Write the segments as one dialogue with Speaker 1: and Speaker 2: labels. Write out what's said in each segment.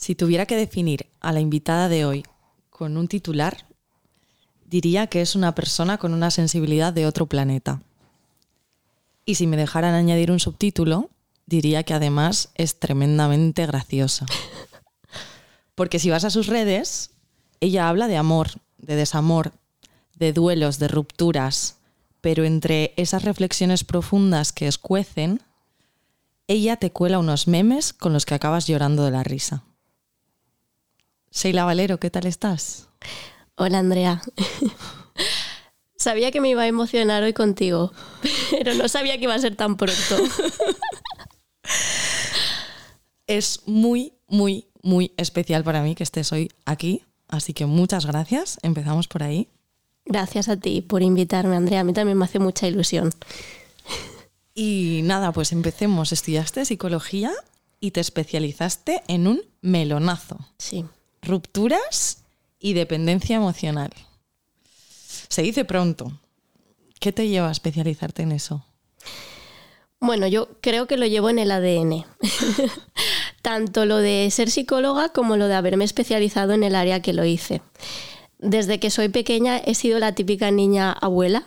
Speaker 1: Si tuviera que definir a la invitada de hoy con un titular, diría que es una persona con una sensibilidad de otro planeta. Y si me dejaran añadir un subtítulo, diría que además es tremendamente graciosa. Porque si vas a sus redes, ella habla de amor, de desamor, de duelos, de rupturas, pero entre esas reflexiones profundas que escuecen, ella te cuela unos memes con los que acabas llorando de la risa. Sheila Valero, ¿qué tal estás?
Speaker 2: Hola Andrea. sabía que me iba a emocionar hoy contigo, pero no sabía que iba a ser tan pronto.
Speaker 1: es muy, muy, muy especial para mí que estés hoy aquí, así que muchas gracias. Empezamos por ahí.
Speaker 2: Gracias a ti por invitarme, Andrea. A mí también me hace mucha ilusión.
Speaker 1: Y nada, pues empecemos. Estudiaste psicología y te especializaste en un melonazo.
Speaker 2: Sí.
Speaker 1: Rupturas y dependencia emocional. Se dice pronto. ¿Qué te lleva a especializarte en eso?
Speaker 2: Bueno, yo creo que lo llevo en el ADN. Tanto lo de ser psicóloga como lo de haberme especializado en el área que lo hice. Desde que soy pequeña he sido la típica niña abuela,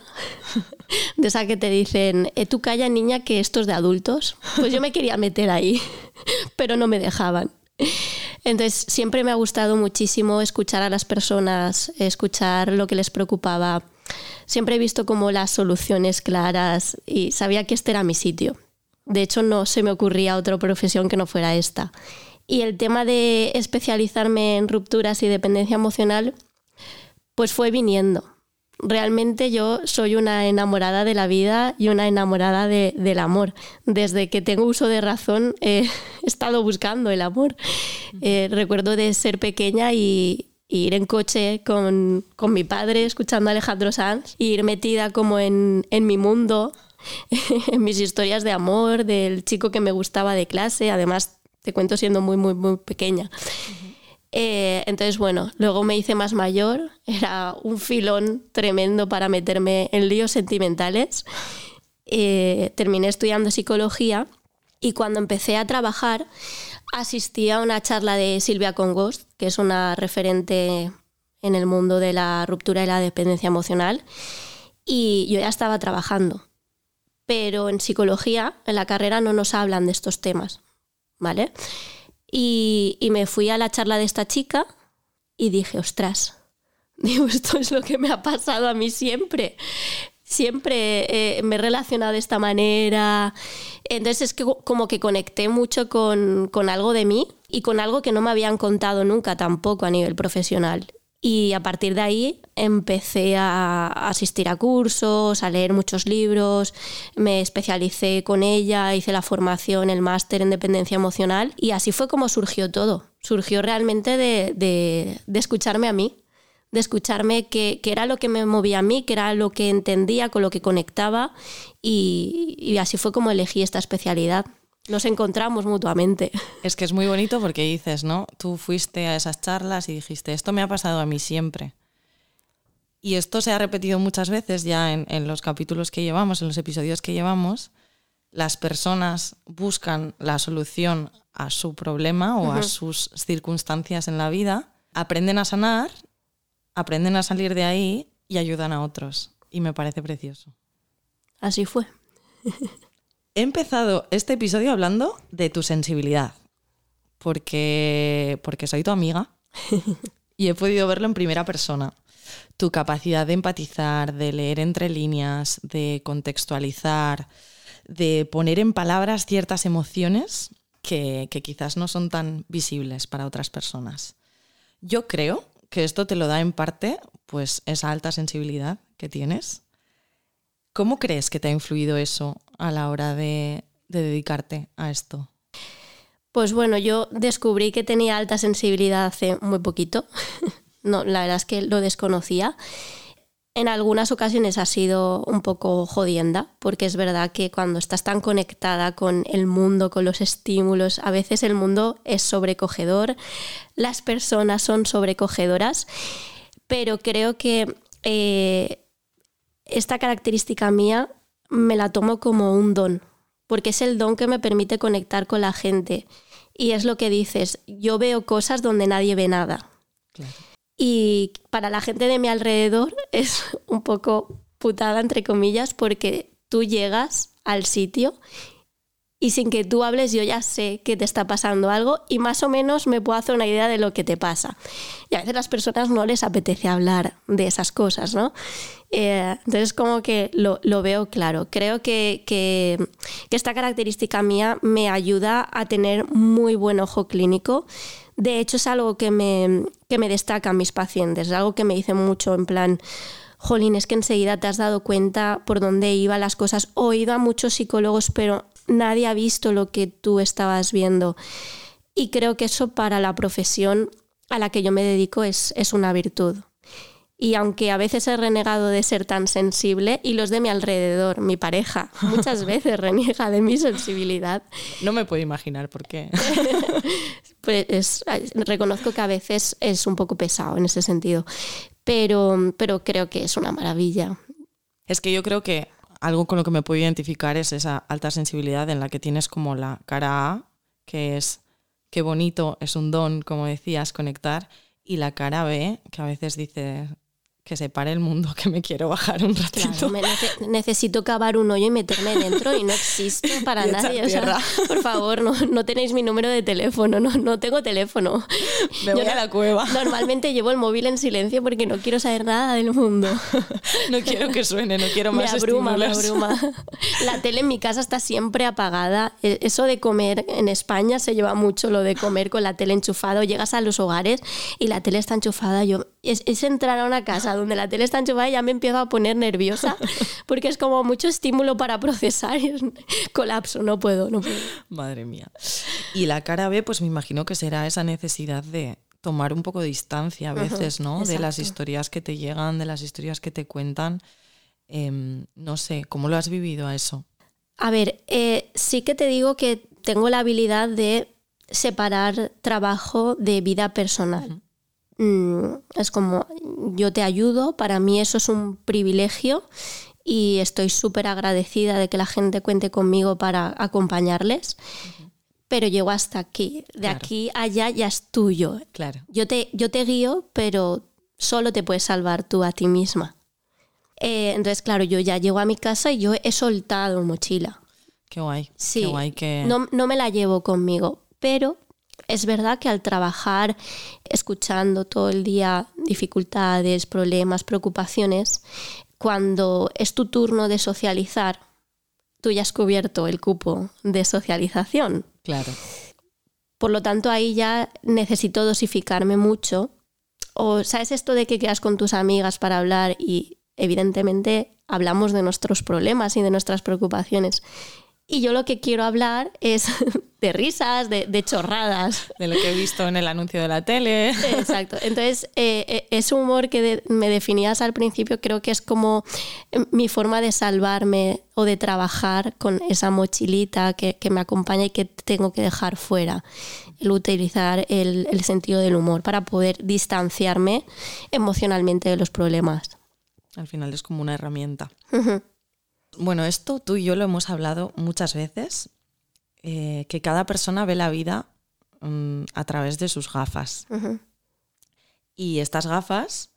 Speaker 2: de esa que te dicen, eh, tú calla niña que esto es de adultos. Pues yo me quería meter ahí, pero no me dejaban. Entonces siempre me ha gustado muchísimo escuchar a las personas, escuchar lo que les preocupaba. Siempre he visto como las soluciones claras y sabía que este era mi sitio. De hecho, no se me ocurría otra profesión que no fuera esta. Y el tema de especializarme en rupturas y dependencia emocional pues fue viniendo. Realmente yo soy una enamorada de la vida y una enamorada del amor. Desde que tengo uso de razón he estado buscando el amor. Eh, recuerdo de ser pequeña y, ir en coche con, mi padre escuchando a Alejandro Sanz y ir metida como en, mi mundo, en mis historias de amor, del chico que me gustaba de clase. Además, te cuento siendo muy, muy, muy pequeña. Eh, entonces, bueno, luego me hice más mayor, era un filón tremendo para meterme en líos sentimentales. Eh, terminé estudiando psicología y cuando empecé a trabajar asistí a una charla de Silvia Congost, que es una referente en el mundo de la ruptura y la dependencia emocional, y yo ya estaba trabajando. Pero en psicología, en la carrera, no nos hablan de estos temas, ¿vale? Y, me fui a la charla de esta chica y dije, ostras, digo, esto es lo que me ha pasado a mí siempre. Siempre eh, me he relacionado de esta manera. Entonces es que como que conecté mucho con, con algo de mí y con algo que no me habían contado nunca tampoco a nivel profesional. Y a partir de ahí empecé a asistir a cursos, a leer muchos libros, me especialicé con ella, hice la formación, el máster en dependencia emocional. Y así fue como surgió todo. Surgió realmente de, escucharme a mí, de escucharme que, era lo que me movía a mí, que era lo que entendía, con lo que conectaba. Y así fue como elegí esta especialidad nos encontramos mutuamente.
Speaker 1: Es que es muy bonito porque dices, ¿no? Tú fuiste a esas charlas y dijiste, esto me ha pasado a mí siempre. Y esto se ha repetido muchas veces ya en, los capítulos que llevamos, en los episodios que llevamos. Las personas buscan la solución a su problema o a sus circunstancias en la vida, aprenden a sanar, aprenden a salir de ahí y ayudan a otros. Y me parece precioso.
Speaker 2: Así fue.
Speaker 1: He empezado este episodio hablando de tu sensibilidad, porque, porque soy tu amiga y he podido verlo en primera persona. Tu capacidad de empatizar, de leer entre líneas, de contextualizar, de poner en palabras ciertas emociones que, que quizás no son tan visibles para otras personas. Yo creo que esto te lo da en parte pues esa alta sensibilidad que tienes ¿Cómo crees que te ha influido eso a la hora de, dedicarte a esto?
Speaker 2: Pues bueno, yo descubrí que tenía alta sensibilidad hace muy poquito. no, la verdad es que lo desconocía. En algunas ocasiones ha sido un poco jodienda, porque es verdad que cuando estás tan conectada con el mundo, con los estímulos, a veces el mundo es sobrecogedor, las personas son sobrecogedoras, pero creo que eh, esta característica mía me la tomo como un don, porque es el don que me permite conectar con la gente Y es lo que dices, yo veo cosas donde nadie ve nada. Y para la gente de mi alrededor es un poco putada, entre comillas, porque tú llegas al sitio y sin que tú hables yo ya sé que te está pasando algo y más o menos me puedo hacer una idea de lo que te pasa. Y a veces las personas no les apetece hablar de esas cosas, ¿no? Eh, entonces como que lo, veo claro. Creo que, que, esta característica mía me ayuda a tener muy buen ojo clínico. De hecho es algo que me, que me destacan mis pacientes, es algo que me dicen mucho en plan jolín, es que enseguida te has dado cuenta por dónde iban las cosas. He oído a muchos psicólogos, pero nadie ha visto lo que tú estabas viendo. Y creo que eso para la profesión a la que yo me dedico es, es una virtud. Y aunque a veces he renegado de ser tan sensible, y los de mi alrededor, mi pareja, muchas veces reniega de mi sensibilidad.
Speaker 1: No me puedo imaginar por qué.
Speaker 2: pues reconozco que a veces es un poco pesado en ese sentido, pero, pero creo que es una maravilla.
Speaker 1: Es que yo creo que algo con lo que me puedo identificar es esa alta sensibilidad en la que tienes como la cara A, que es qué bonito, es un don, como decías, conectar, y la cara B, que a veces dice que se pare el mundo, que me quiero bajar un ratito.
Speaker 2: necesito cavar un hoyo y meterme dentro y no existo para nadie. por favor, no, no, tenéis mi número de teléfono, no, no tengo teléfono.
Speaker 1: Me voy a la cueva.
Speaker 2: Normalmente llevo el móvil en silencio porque no quiero saber nada del mundo.
Speaker 1: no quiero que suene, no quiero más
Speaker 2: Me abruma, me abruma. La tele en mi casa está siempre apagada. E, eso de comer en España se lleva mucho, lo de comer con la tele enchufada. Llegas a los hogares y la tele está enchufada. Yo, es, es entrar a una casa donde la tele está enchufada y ya me empiezo a poner nerviosa porque es como mucho estímulo para procesar y colapso, no puedo, no puedo.
Speaker 1: Madre mía. Y la cara B, pues me imagino que será esa necesidad de tomar un poco de distancia a veces, ¿no? De las historias que te llegan, de las historias que te cuentan. Em, no sé, ¿cómo lo has vivido a eso?
Speaker 2: A ver, eh, sí que te digo que tengo la habilidad de separar trabajo de vida personal. Es como yo te ayudo, para mí eso es un privilegio y estoy súper agradecida de que la gente cuente conmigo para acompañarles. Pero llego hasta aquí, de aquí allá ya es tuyo.
Speaker 1: Claro.
Speaker 2: Yo te, yo te guío, pero solo te puedes salvar tú a ti misma. Eh, entonces, claro, yo ya llego a mi casa y yo he soltado mochila.
Speaker 1: Qué guay.
Speaker 2: Sí,
Speaker 1: qué guay que...
Speaker 2: no, no me la llevo conmigo, pero es verdad que al trabajar escuchando todo el día dificultades, problemas, preocupaciones, cuando es tu turno de socializar, tú ya has cubierto el cupo de socialización.
Speaker 1: Claro.
Speaker 2: Por lo tanto, ahí ya necesito dosificarme mucho. O, ¿sabes esto de que quedas con tus amigas para hablar y evidentemente hablamos de nuestros problemas y de nuestras preocupaciones? Y yo lo que quiero hablar es de risas, de, chorradas.
Speaker 1: De lo que he visto en el anuncio de la tele.
Speaker 2: Exacto. Entonces, eh, eh, ese humor que me definías al principio creo que es como eh, mi forma de salvarme o de trabajar con esa mochilita que, me acompaña y que tengo que dejar fuera. El utilizar el, sentido del humor para poder distanciarme emocionalmente de los problemas.
Speaker 1: Al final es como una herramienta. Bueno, esto tú y yo lo hemos hablado muchas veces, eh, que cada persona ve la vida mm, a través de sus gafas. Y estas gafas,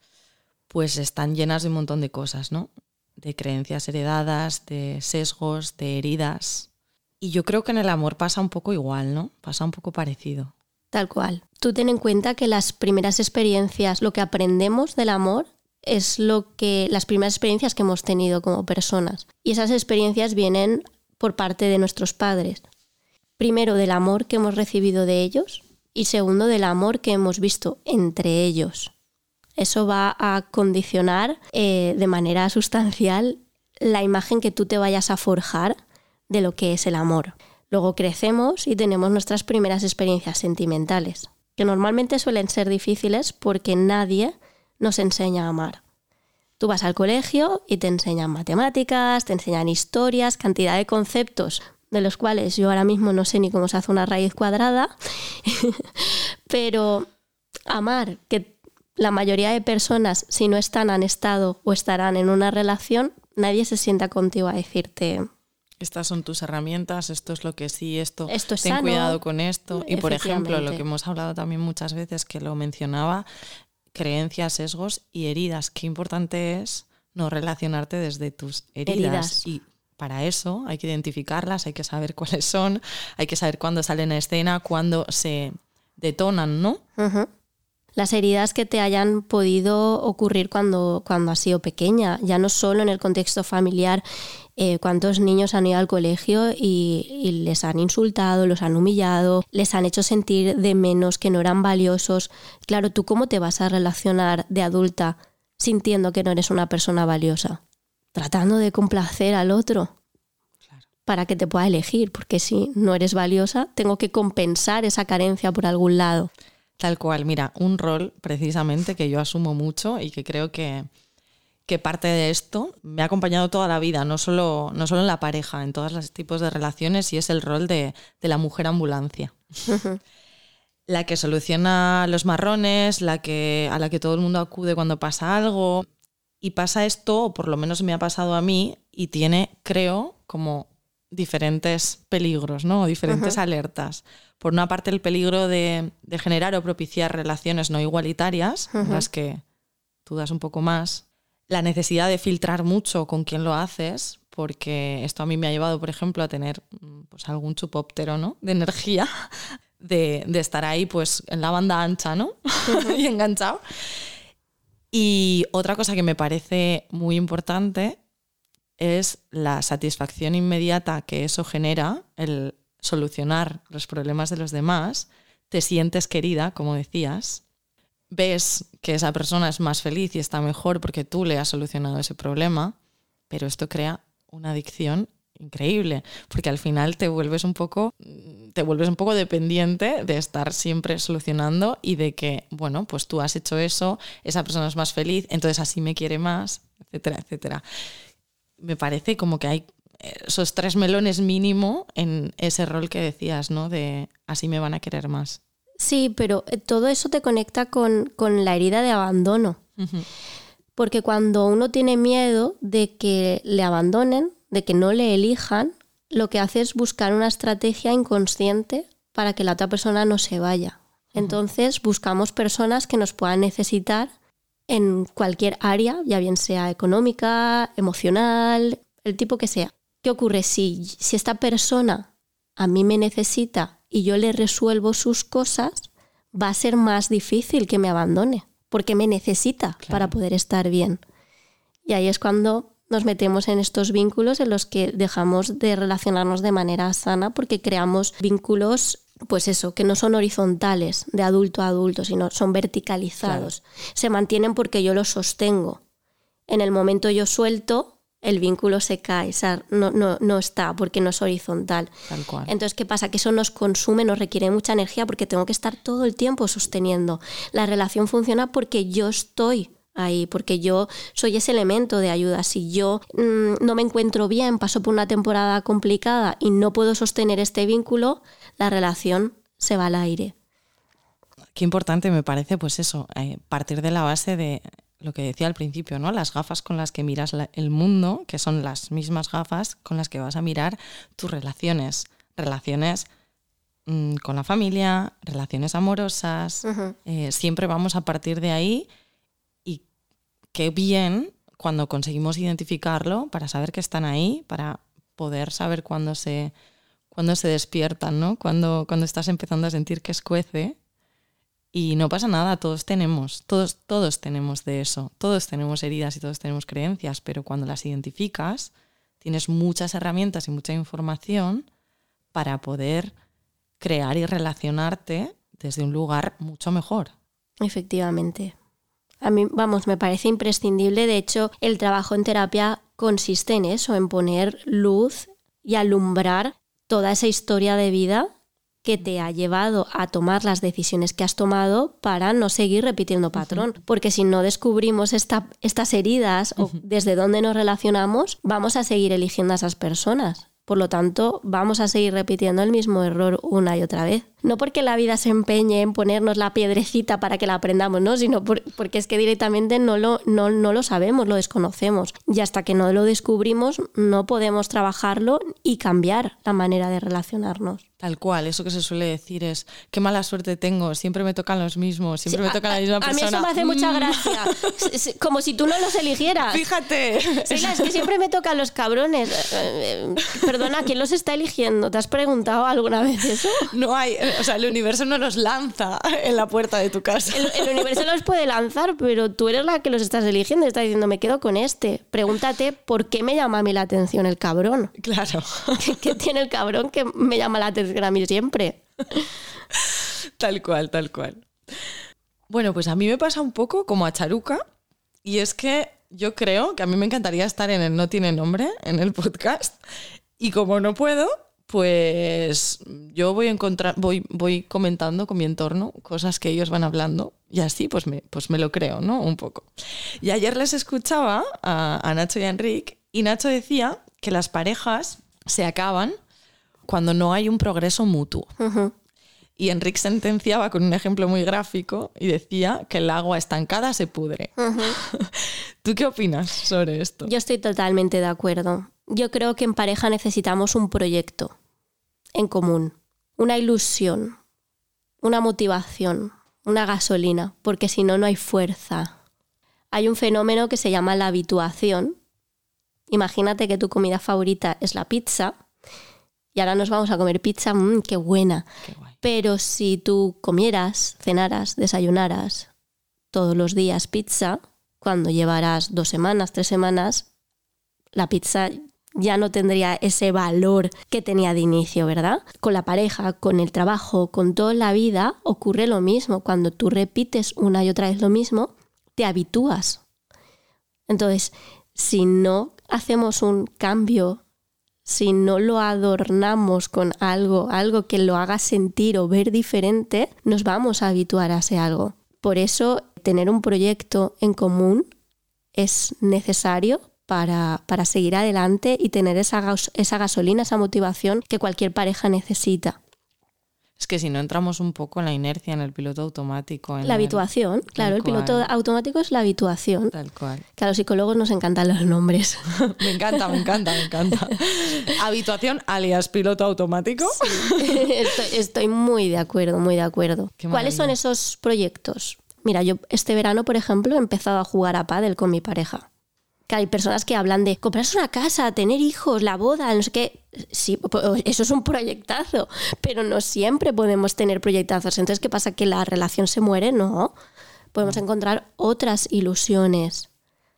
Speaker 1: pues están llenas de un montón de cosas, ¿no? De creencias heredadas, de sesgos, de heridas. Y yo creo que en el amor pasa un poco igual, ¿no? Pasa un poco parecido.
Speaker 2: Tal cual. Tú ten en cuenta que las primeras experiencias, lo que aprendemos del amor, es lo que las primeras experiencias que hemos tenido como personas. Y esas experiencias vienen por parte de nuestros padres. Primero del amor que hemos recibido de ellos y segundo del amor que hemos visto entre ellos. Eso va a condicionar eh, de manera sustancial la imagen que tú te vayas a forjar de lo que es el amor. Luego crecemos y tenemos nuestras primeras experiencias sentimentales, que normalmente suelen ser difíciles porque nadie nos enseña a amar. Tú vas al colegio y te enseñan matemáticas, te enseñan historias, cantidad de conceptos de los cuales yo ahora mismo no sé ni cómo se hace una raíz cuadrada, pero amar, que la mayoría de personas, si no están, han estado o estarán en una relación, nadie se sienta contigo a decirte
Speaker 1: estas son tus herramientas, esto es lo que sí, esto,
Speaker 2: Esto es
Speaker 1: ten
Speaker 2: sano.
Speaker 1: cuidado con esto. Y por ejemplo, lo que hemos hablado también muchas veces, que lo mencionaba, creencias, sesgos y heridas. Qué importante es no relacionarte desde tus heridas.
Speaker 2: Heridas.
Speaker 1: Y para eso hay que identificarlas, hay que saber cuáles son, hay que saber cuándo salen a escena, cuándo se detonan, ¿no?
Speaker 2: Las heridas que te hayan podido ocurrir cuando, cuando has sido pequeña, ya no solo en el contexto familiar, eh, cuántos niños han ido al colegio y, y les han insultado, los han humillado, les han hecho sentir de menos, que no eran valiosos. Claro, ¿tú cómo te vas a relacionar de adulta sintiendo que no eres una persona valiosa? Tratando de complacer al otro para que te pueda elegir, porque si no eres valiosa, tengo que compensar esa carencia por algún lado.
Speaker 1: Tal cual, mira, un rol precisamente que yo asumo mucho y que creo que, que parte de esto me ha acompañado toda la vida, no solo, no solo en la pareja, en todos los tipos de relaciones, y es el rol de, de la mujer ambulancia. la que soluciona los marrones, la que, a la que todo el mundo acude cuando pasa algo. Y pasa esto, o por lo menos me ha pasado a mí, y tiene, creo, como diferentes peligros, ¿no? O diferentes alertas. Por una parte, el peligro de, de generar o propiciar relaciones no igualitarias, en las que tú das un poco más. La necesidad de filtrar mucho con quién lo haces, porque esto a mí me ha llevado, por ejemplo, a tener mm, pues, algún chupóptero ¿no? de energía, de, de estar ahí pues, en la banda ancha ¿no? y enganchado. Y otra cosa que me parece muy importante es la satisfacción inmediata que eso genera, el solucionar los problemas de los demás, te sientes querida, como decías, ves que esa persona es más feliz y está mejor porque tú le has solucionado ese problema, pero esto crea una adicción increíble, porque al final te vuelves un poco te vuelves un poco dependiente de estar siempre solucionando y de que, bueno, pues tú has hecho eso, esa persona es más feliz, entonces así me quiere más, etcétera, etcétera. Me parece como que hay esos tres melones mínimo en ese rol que decías, ¿no? De así me van a querer más.
Speaker 2: Sí, pero eh, todo eso te conecta con, con la herida de abandono. Porque cuando uno tiene miedo de que le abandonen, de que no le elijan, lo que hace es buscar una estrategia inconsciente para que la otra persona no se vaya. Entonces buscamos personas que nos puedan necesitar en cualquier área, ya bien sea económica, emocional, el tipo que sea. ¿Qué ocurre si, si esta persona a mí me necesita y yo le resuelvo sus cosas? Va a ser más difícil que me abandone, porque me necesita para poder estar bien. Y ahí es cuando nos metemos en estos vínculos en los que dejamos de relacionarnos de manera sana porque creamos vínculos, pues eso, que no son horizontales, de adulto a adulto, sino son verticalizados. Se mantienen porque yo los sostengo. En el momento yo suelto, el vínculo se cae, o sea, no, no, no está porque no es horizontal.
Speaker 1: Tal cual.
Speaker 2: Entonces, ¿qué pasa? Que eso nos consume, nos requiere mucha energía porque tengo que estar todo el tiempo sosteniendo. La relación funciona porque yo estoy ahí, porque yo soy ese elemento de ayuda. Si yo mm, no me encuentro bien, paso por una temporada complicada y no puedo sostener este vínculo, la relación se va al aire.
Speaker 1: Qué importante me parece, pues eso, eh, partir de la base de lo que decía al principio, ¿no? Las gafas con las que miras la- el mundo, que son las mismas gafas con las que vas a mirar tus relaciones. Relaciones mm, con la familia, relaciones amorosas. eh, siempre vamos a partir de ahí y qué bien cuando conseguimos identificarlo para saber que están ahí, para poder saber cuándo se, cuándo se despiertan, ¿no? Cuando, cuando estás empezando a sentir que escuece. Y no pasa nada, todos tenemos, todos, todos tenemos de eso, todos tenemos heridas y todos tenemos creencias, pero cuando las identificas, tienes muchas herramientas y mucha información para poder crear y relacionarte desde un lugar mucho mejor.
Speaker 2: Efectivamente. A mí, vamos, me parece imprescindible. De hecho, el trabajo en terapia consiste en eso, en poner luz y alumbrar toda esa historia de vida que te ha llevado a tomar las decisiones que has tomado para no seguir repitiendo patrón. Porque si no descubrimos esta- estas heridas o desde dónde nos relacionamos, vamos a seguir eligiendo a esas personas. Por lo tanto, vamos a seguir repitiendo el mismo error una y otra vez. No porque la vida se empeñe en ponernos la piedrecita para que la aprendamos, ¿no? Sino porque es que directamente no lo, no, no lo sabemos, lo desconocemos. Y hasta que no lo descubrimos, no podemos trabajarlo y cambiar la manera de relacionarnos.
Speaker 1: Tal cual, eso que se suele decir es, qué mala suerte tengo, siempre me tocan los mismos, siempre me toca la misma persona.
Speaker 2: A mí eso me hace mucha
Speaker 1: Mm.
Speaker 2: gracia, como si tú no los eligieras.
Speaker 1: Fíjate.
Speaker 2: Es que siempre me tocan los cabrones. Eh, eh, Perdona, ¿quién los está eligiendo? ¿Te has preguntado alguna vez eso?
Speaker 1: No hay, o sea, el universo no los lanza en la puerta de tu casa.
Speaker 2: El, el universo los puede lanzar, pero tú eres la que los estás eligiendo. Estás diciendo, me quedo con este. Pregúntate por qué me llama a mí la atención el cabrón.
Speaker 1: Claro.
Speaker 2: ¿Qué, qué tiene el cabrón que me llama la atención a mí siempre?
Speaker 1: Tal cual, tal cual. Bueno, pues a mí me pasa un poco como a Charuca, y es que yo creo que a mí me encantaría estar en el No Tiene Nombre, en el podcast, y como no puedo, pues yo voy, encontrar, voy, voy comentando con mi entorno cosas que ellos van hablando, y así pues me, pues me lo creo, ¿no? Un poco. Y ayer les escuchaba a, a Nacho y a Enrique, y Nacho decía que las parejas se acaban cuando no hay un progreso mutuo. Y Enrique sentenciaba con un ejemplo muy gráfico y decía que el agua estancada se pudre. ¿Tú qué opinas sobre esto?
Speaker 2: Yo estoy totalmente de acuerdo. Yo creo que en pareja necesitamos un proyecto en común, una ilusión, una motivación, una gasolina, porque si no, no hay fuerza. Hay un fenómeno que se llama la habituación. Imagínate que tu comida favorita es la pizza y ahora nos vamos a comer pizza, mmm, qué buena.
Speaker 1: Qué.
Speaker 2: Pero si tú comieras, cenaras, desayunaras todos los días pizza, cuando llevarás dos semanas, tres semanas, la pizza ya no tendría ese valor que tenía de inicio, ¿verdad? Con la pareja, con el trabajo, con toda la vida ocurre lo mismo. Cuando tú repites una y otra vez lo mismo, te habitúas. Entonces, si no hacemos un cambio, si no lo adornamos con algo, algo que lo haga sentir o ver diferente, nos vamos a habituar a ese algo. Por eso, tener un proyecto en común es necesario para, para seguir adelante y tener esa, gas- esa gasolina, esa motivación que cualquier pareja necesita.
Speaker 1: Es que si no entramos un poco en la inercia, en el piloto automático. En
Speaker 2: La
Speaker 1: el-
Speaker 2: habituación, claro, el piloto
Speaker 1: cual.
Speaker 2: automático es la habituación.
Speaker 1: Tal cual.
Speaker 2: Que a los psicólogos nos encantan los nombres.
Speaker 1: Me encanta, me encanta, me encanta. Habituación alias piloto automático.
Speaker 2: estoy, estoy muy de acuerdo, muy de acuerdo. ¿Cuáles son esos proyectos? Mira, yo este verano, por ejemplo, he empezado a jugar a pádel con mi pareja. Que hay personas que hablan de comprarse una casa, tener hijos, la boda, no sé qué. Sí, po- eso es un proyectazo, pero no siempre podemos tener proyectazos. Entonces, ¿qué pasa? ¿Que la relación se muere? No. Podemos encontrar otras ilusiones.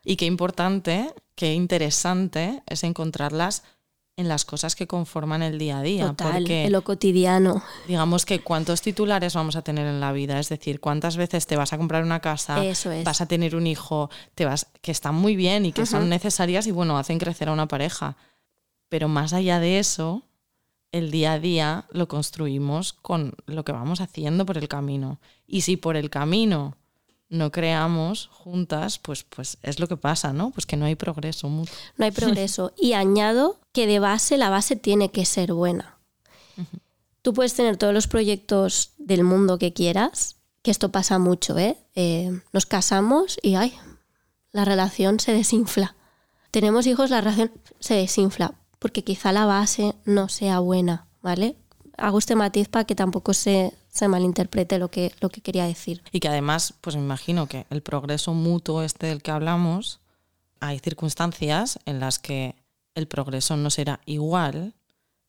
Speaker 1: Y qué importante, qué interesante es encontrarlas en las cosas que conforman el día a día.
Speaker 2: Total,
Speaker 1: porque
Speaker 2: en lo cotidiano.
Speaker 1: digamos que cuántos titulares vamos a tener en la vida, es decir, cuántas veces te vas a comprar una casa,
Speaker 2: Eso es.
Speaker 1: vas a tener un hijo, te vas que están muy bien y que son necesarias y bueno, hacen crecer a una pareja. Pero más allá de eso, el día a día lo construimos con lo que vamos haciendo por el camino. Y si por el camino no creamos juntas, pues, pues es lo que pasa, ¿no? Pues que no hay progreso mutuo.
Speaker 2: no hay progreso. Y añado que de base la base tiene que ser buena. Tú puedes tener todos los proyectos del mundo que quieras, que esto pasa mucho, ¿eh? Eh, nos casamos y ay, la relación se desinfla. Tenemos hijos, la relación se desinfla, porque quizá la base no sea buena, ¿vale? Hago este matiz para que tampoco se, se malinterprete lo que, lo que quería decir.
Speaker 1: Y que además, pues me imagino que el progreso mutuo este del que hablamos, hay circunstancias en las que el progreso no será igual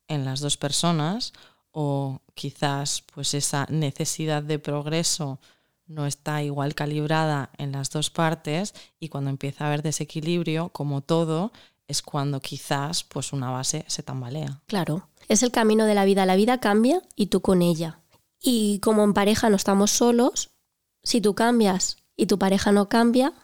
Speaker 1: en las dos personas o quizás pues esa necesidad de progreso no está igual calibrada en las dos partes y cuando empieza a haber desequilibrio, como todo, es cuando quizás pues una base se tambalea.
Speaker 2: Claro, es el camino de la vida. La vida cambia y tú con ella. Y como en pareja no estamos solos, si tú cambias y tu pareja no cambia,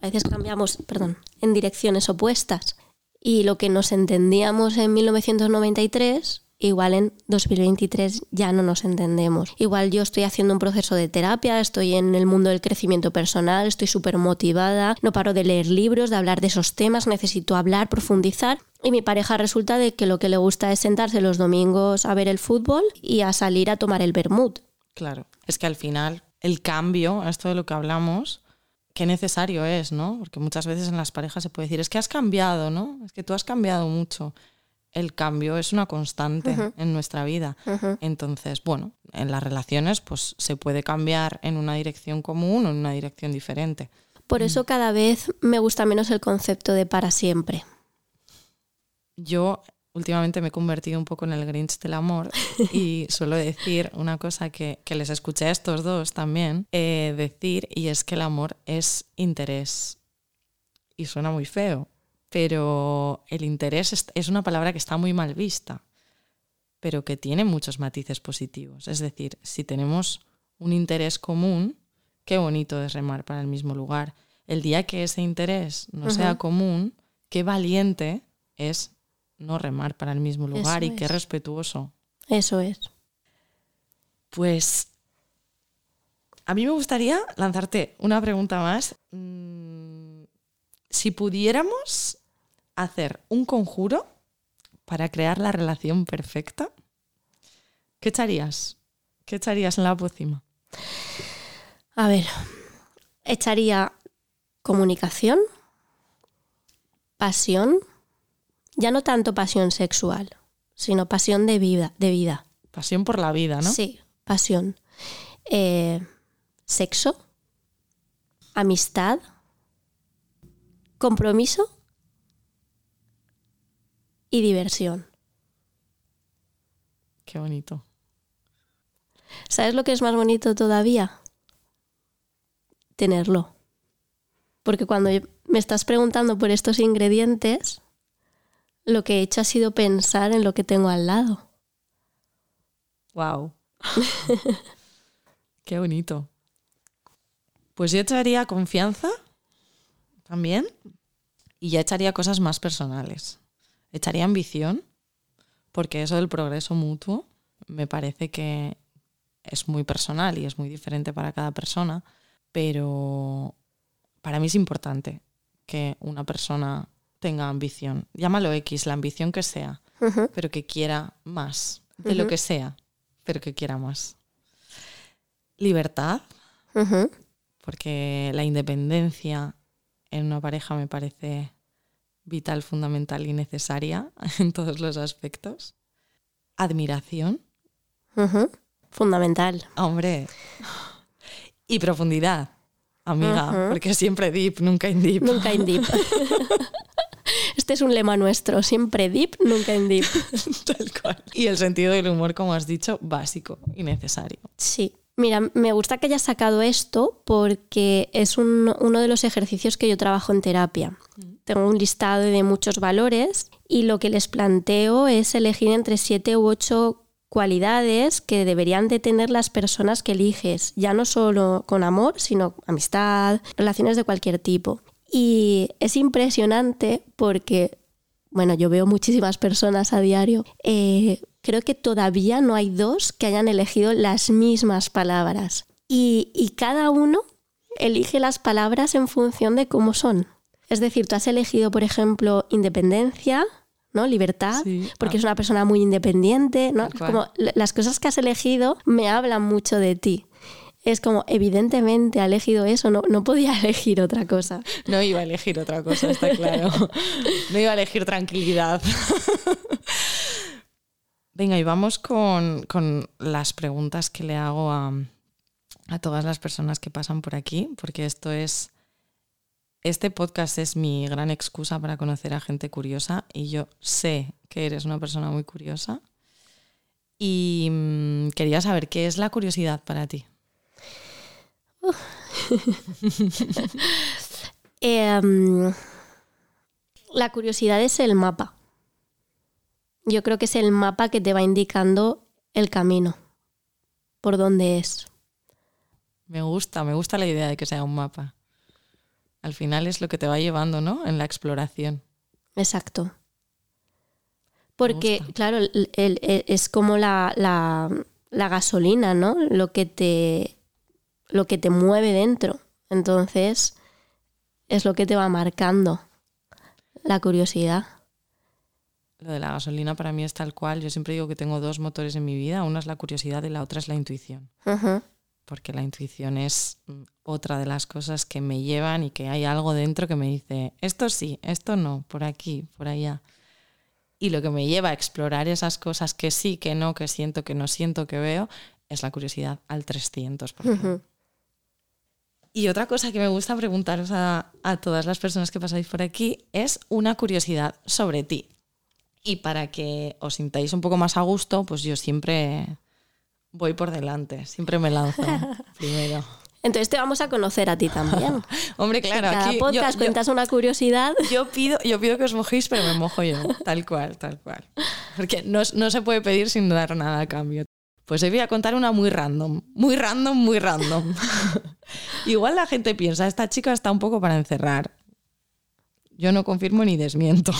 Speaker 2: a veces cambiamos, perdón, en direcciones opuestas. Y lo que nos entendíamos en 1993 igual en 2023 ya no nos entendemos. Igual yo estoy haciendo un proceso de terapia, estoy en el mundo del crecimiento personal, estoy súper motivada, no paro de leer libros, de hablar de esos temas, necesito hablar, profundizar. Y mi pareja resulta de que lo que le gusta es sentarse los domingos a ver el fútbol y a salir a tomar el vermut.
Speaker 1: Claro, es que al final el cambio, esto de lo que hablamos, qué necesario es, ¿no? Porque muchas veces en las parejas se puede decir, es que has cambiado, ¿no? Es que tú has cambiado mucho el cambio es una constante en nuestra vida. Entonces, bueno, en las relaciones pues se puede cambiar en una dirección común o en una dirección diferente.
Speaker 2: Por eso cada vez me gusta menos el concepto de para siempre.
Speaker 1: Yo últimamente me he convertido un poco en el Grinch del amor y suelo decir una cosa que, les escuché a estos dos también eh, decir y es que el amor es interés. Y suena muy feo, pero el interés es una palabra que está muy mal vista, pero que tiene muchos matices positivos. Es decir, si tenemos un interés común, qué bonito es remar para el mismo lugar. El día que ese interés no sea común, qué valiente es no remar para el mismo lugar y qué respetuoso.
Speaker 2: Eso es.
Speaker 1: Pues a mí me gustaría lanzarte una pregunta más. Mm, si pudiéramos hacer un conjuro para crear la relación perfecta, ¿qué echarías? ¿Qué echarías en la pócima?
Speaker 2: A ver, echaría comunicación, pasión, ya no tanto pasión sexual, sino pasión de vida. De vida.
Speaker 1: Pasión por la vida, ¿no?
Speaker 2: Sí, pasión. Eh, sexo, amistad, compromiso y diversión.
Speaker 1: Qué bonito.
Speaker 2: ¿Sabes lo que es más bonito todavía? Tenerlo. Porque cuando me estás preguntando por estos ingredientes, lo que he hecho ha sido pensar en lo que tengo al lado.
Speaker 1: Wow. Qué bonito. Pues yo echaría confianza también y ya echaría cosas más personales echaría ambición, porque eso del progreso mutuo me parece que es muy personal y es muy diferente para cada persona, pero para mí es importante que una persona tenga ambición. Llámalo X, la ambición que sea, pero que quiera más, de lo que sea, pero que quiera más. Libertad, porque la independencia en una pareja me parece vital, fundamental y necesaria en todos los aspectos. Admiración.
Speaker 2: Fundamental.
Speaker 1: Hombre. Y profundidad, amiga, porque siempre deep, nunca in deep.
Speaker 2: Nunca in deep. Este es un lema nuestro, siempre deep, nunca in deep.
Speaker 1: Tal cual. Y el sentido del humor, como has dicho, básico y necesario.
Speaker 2: Sí. Mira, me gusta que hayas sacado esto porque es uno de los ejercicios que yo trabajo en terapia. Mm. Tengo un listado de muchos valores y lo que les planteo es elegir entre siete u ocho cualidades que deberían de tener las personas que eliges, ya no solo con amor, sino amistad, relaciones de cualquier tipo. Y es impresionante porque, bueno, yo veo muchísimas personas a diario, eh, creo que todavía no hay dos que hayan elegido las mismas palabras. Y, cada uno elige las palabras en función de cómo son. Es decir, tú has elegido, por ejemplo, independencia, ¿no? Libertad, porque es una persona muy independiente, ¿no? Como las cosas que has elegido me hablan mucho de ti. Es como, evidentemente ha elegido eso, no, no podía elegir otra cosa.
Speaker 1: No iba a elegir otra cosa, está claro. No iba a elegir tranquilidad. Venga, y vamos con, las preguntas que le hago a, todas las personas que pasan por aquí, porque esto es. Este podcast es mi gran excusa para conocer a gente curiosa y yo sé que eres una persona muy curiosa. Y mm, quería saber qué es la curiosidad para ti.
Speaker 2: Em, la curiosidad es el mapa. Yo creo que es el mapa que te va indicando el camino, por dónde es.
Speaker 1: Me gusta, me gusta la idea de que sea un mapa. Al final es lo que te va llevando, ¿no? En la exploración.
Speaker 2: Exacto. Porque, claro, el- el- el- es como la, la- la gasolina, ¿no? Lo que te. lo que te mueve dentro. Entonces, es lo que te va marcando. La curiosidad.
Speaker 1: Lo de la gasolina para mí es tal cual. Yo siempre digo que tengo dos motores en mi vida. Una es la curiosidad y la otra es la intuición. Porque la intuición es mm, otra de las cosas que me llevan y que hay algo dentro que me dice, esto sí, esto no, por aquí, por allá. Y lo que me lleva a explorar esas cosas que sí, que no, que siento, que no siento, que veo, es la curiosidad al 300%.
Speaker 2: Ujú.
Speaker 1: Y otra cosa que me gusta preguntaros a, a todas las personas que pasáis por aquí es una curiosidad sobre ti. Y para que os sintáis un poco más a gusto, pues yo siempre voy por delante, siempre me lanzo primero.
Speaker 2: Entonces te vamos a conocer a ti también.
Speaker 1: Hombre, claro,
Speaker 2: Cada
Speaker 1: aquí
Speaker 2: podcast
Speaker 1: yo,
Speaker 2: cuentas una curiosidad.
Speaker 1: yo pido, yo pido que os mojéis, pero me mojo yo, tal cual, tal cual. Porque no, no se puede pedir sin dar nada a cambio. Pues hoy voy a contar una muy random, muy random, muy random. Igual la gente piensa, esta chica está un poco para encerrar. Yo no confirmo ni desmiento.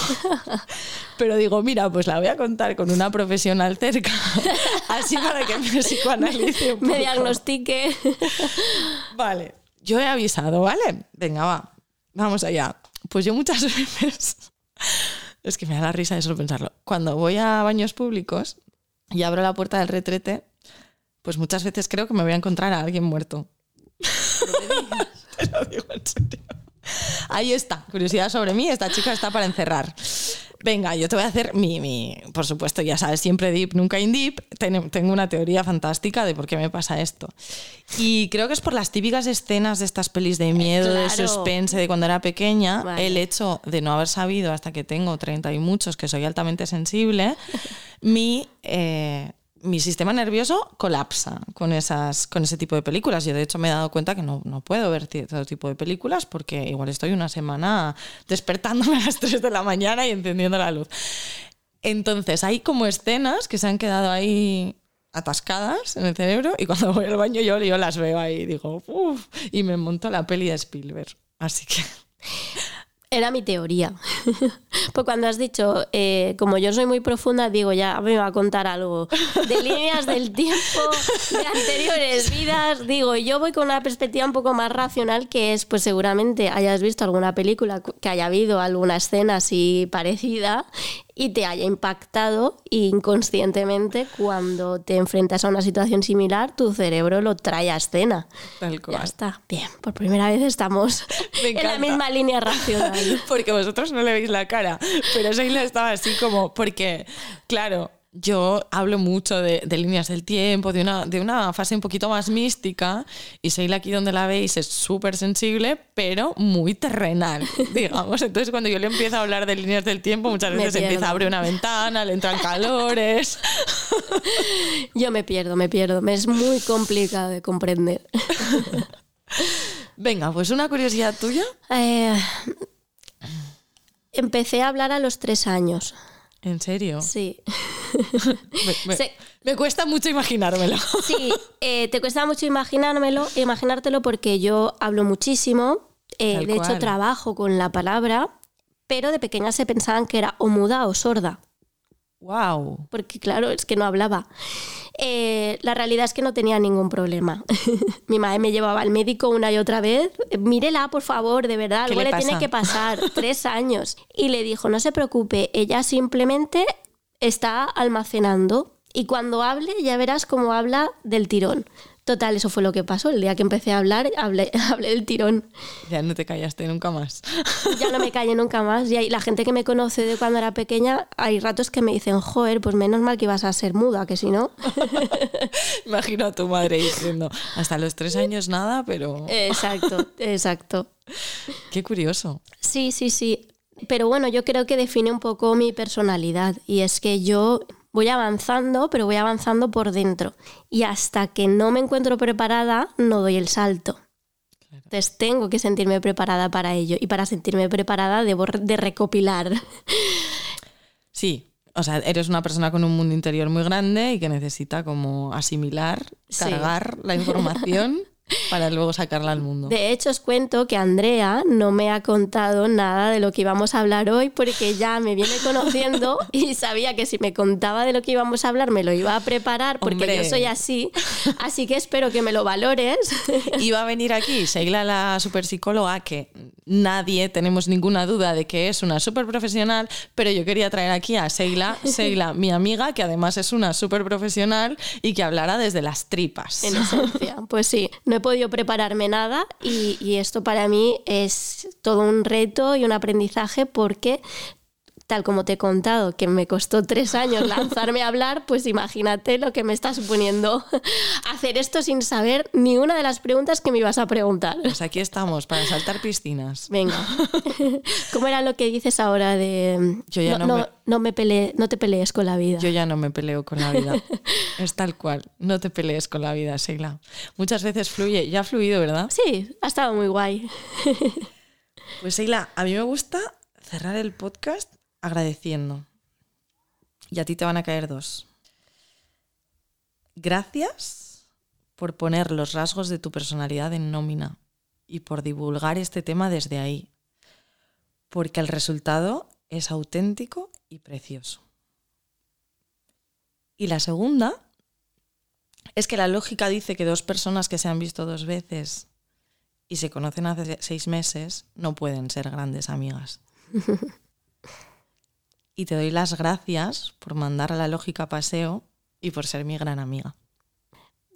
Speaker 1: Pero digo, mira, pues la voy a contar con una profesional cerca, así para que me psicoanalice un
Speaker 2: Me diagnostique.
Speaker 1: Vale, yo he avisado, ¿vale? Venga, va, vamos allá. Pues yo muchas veces, es que me da la risa de solo pensarlo, cuando voy a baños públicos y abro la puerta del retrete, pues muchas veces creo que me voy a encontrar a alguien muerto. Te lo digo en serio. Ahí está, curiosidad sobre mí, esta chica está para encerrar. Venga, yo te voy a hacer mi, mi por supuesto, ya sabes, siempre deep, nunca in deep. Ten- Tengo una teoría fantástica de por qué me pasa esto. Y creo que es por las típicas escenas de estas pelis de miedo, de suspense, de cuando era pequeña.
Speaker 2: Vale.
Speaker 1: El hecho de no haber sabido hasta que tengo 30 y muchos, que soy altamente sensible, mi, eh, mi sistema nervioso colapsa con, esas, con ese tipo de películas. Yo de hecho me he dado cuenta que no, no puedo ver cierto tipo de películas porque igual estoy una semana despertándome a las 3 de la mañana y encendiendo la luz. Entonces hay como escenas que se han quedado ahí atascadas en el cerebro y cuando voy al baño yo, yo las veo ahí y digo, uff, y me monto la peli de Spielberg. Así que
Speaker 2: Era mi teoría. pues cuando has dicho, eh, como yo soy muy profunda, digo, ya me va a contar algo de líneas del tiempo, de anteriores vidas. Digo, yo voy con una perspectiva un poco más racional, que es, pues seguramente hayas visto alguna película que haya habido alguna escena así parecida y te haya impactado inconscientemente cuando te enfrentas a una situación similar, tu cerebro lo trae a escena.
Speaker 1: tal
Speaker 2: Ya
Speaker 1: cual.
Speaker 2: está. Bien, por primera vez estamos en la misma línea racional.
Speaker 1: Porque vosotros no le veis la cara, pero Sheila estaba así como, porque, claro, yo hablo mucho de, de líneas del tiempo, de una, de una fase un poquito más mística, y Sheila aquí donde la veis es súper sensible, pero muy terrenal, digamos. Entonces cuando yo le empiezo a hablar de líneas del tiempo, muchas veces empieza a abrir una ventana, le entran calores.
Speaker 2: Yo me pierdo, me pierdo. Me es muy complicado de comprender.
Speaker 1: Venga, pues una curiosidad tuya.
Speaker 2: Eh, empecé a hablar a los tres años.
Speaker 1: ¿En serio?
Speaker 2: Sí.
Speaker 1: Me, me-
Speaker 2: Sí.
Speaker 1: me cuesta mucho imaginármelo.
Speaker 2: Sí, eh, te cuesta mucho imaginármelo, imaginártelo porque yo hablo muchísimo. eh, de hecho, trabajo con la palabra, pero de pequeña se pensaban que era o muda o sorda.
Speaker 1: ¡Wow!
Speaker 2: porque claro, es que no hablaba. Eh, la realidad es que no tenía ningún problema. Mi madre me llevaba al médico una y otra vez. Mírela, por favor, de verdad,
Speaker 1: ¿Qué
Speaker 2: algo
Speaker 1: le
Speaker 2: le, tiene que pasar. Tres años. Y le dijo, no se preocupe, ella simplemente está almacenando. Y cuando hable, ya verás cómo habla del tirón. Total, eso fue lo que pasó. El día que empecé a hablar, hablé, hablé del tirón.
Speaker 1: Ya no te callaste nunca más.
Speaker 2: Ya no me callé nunca más. Y hay- la gente que me conoce de cuando era pequeña, hay ratos que me dicen, joder, pues menos mal que ibas a ser muda, que si no.
Speaker 1: Imagino a tu madre diciendo, hasta los tres años nada, pero
Speaker 2: Exacto, exacto.
Speaker 1: qué curioso.
Speaker 2: Sí, sí, sí. Pero bueno, yo creo que define un poco mi personalidad. Y es que yo voy avanzando, pero voy avanzando por dentro. Y hasta que no me encuentro preparada, no doy el salto. Entonces tengo que sentirme preparada para ello. Y para sentirme preparada debo de recopilar.
Speaker 1: Sí, o sea, eres una persona con un mundo interior muy grande y que necesita como asimilar,
Speaker 2: Sí.
Speaker 1: cargar la información. para luego sacarla al mundo.
Speaker 2: De hecho, os cuento que Andrea no me ha contado nada de lo que íbamos a hablar hoy porque ya me viene conociendo y sabía que si me contaba de lo que íbamos a hablar me lo iba a preparar porque
Speaker 1: Hombre.
Speaker 2: yo soy así. Así que espero que me lo valores.
Speaker 1: Iba a venir aquí Sheila, la superpsicóloga, que nadie tenemos ninguna duda de que es una super profesional, pero yo quería traer aquí a Sheila, Sheila, mi amiga, que además es una super profesional y que hablará desde las tripas.
Speaker 2: En esencia, pues sí, no he podido prepararme nada y, y esto para mí es todo un reto y un aprendizaje porque tal como te he contado, que me costó tres años lanzarme a hablar, pues imagínate lo que me está suponiendo hacer esto sin saber ni una de las preguntas que me ibas a preguntar.
Speaker 1: Pues aquí estamos, para saltar piscinas.
Speaker 2: Venga, ¿cómo era lo que dices ahora de
Speaker 1: Yo ya no
Speaker 2: no,
Speaker 1: me-
Speaker 2: no me pele- no te pelees con la vida?
Speaker 1: Yo ya no me peleo con la vida. Es tal cual. No te pelees con la vida, Sheila. Muchas veces fluye. Ya ha fluido, ¿verdad?
Speaker 2: Sí, ha estado muy guay.
Speaker 1: Pues Sheila, a mí me gusta cerrar el podcast agradeciendo. Y a ti te van a caer dos. Gracias por poner los rasgos de tu personalidad en nómina y por divulgar este tema desde ahí. Porque el resultado es auténtico y precioso. Y la segunda es que la lógica dice que dos personas que se han visto dos veces y se conocen hace seis meses no pueden ser grandes amigas. y te doy las gracias por mandar a la lógica a paseo y por ser mi gran amiga.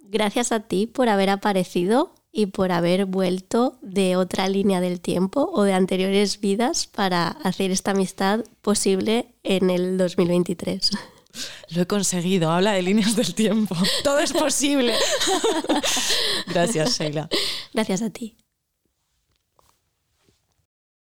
Speaker 2: Gracias a ti por haber aparecido y por haber vuelto de otra línea del tiempo o de anteriores vidas para hacer esta amistad posible en el 2023.
Speaker 1: Lo he conseguido, habla de líneas del tiempo. Todo es posible. Gracias, Sheila.
Speaker 2: Gracias a ti.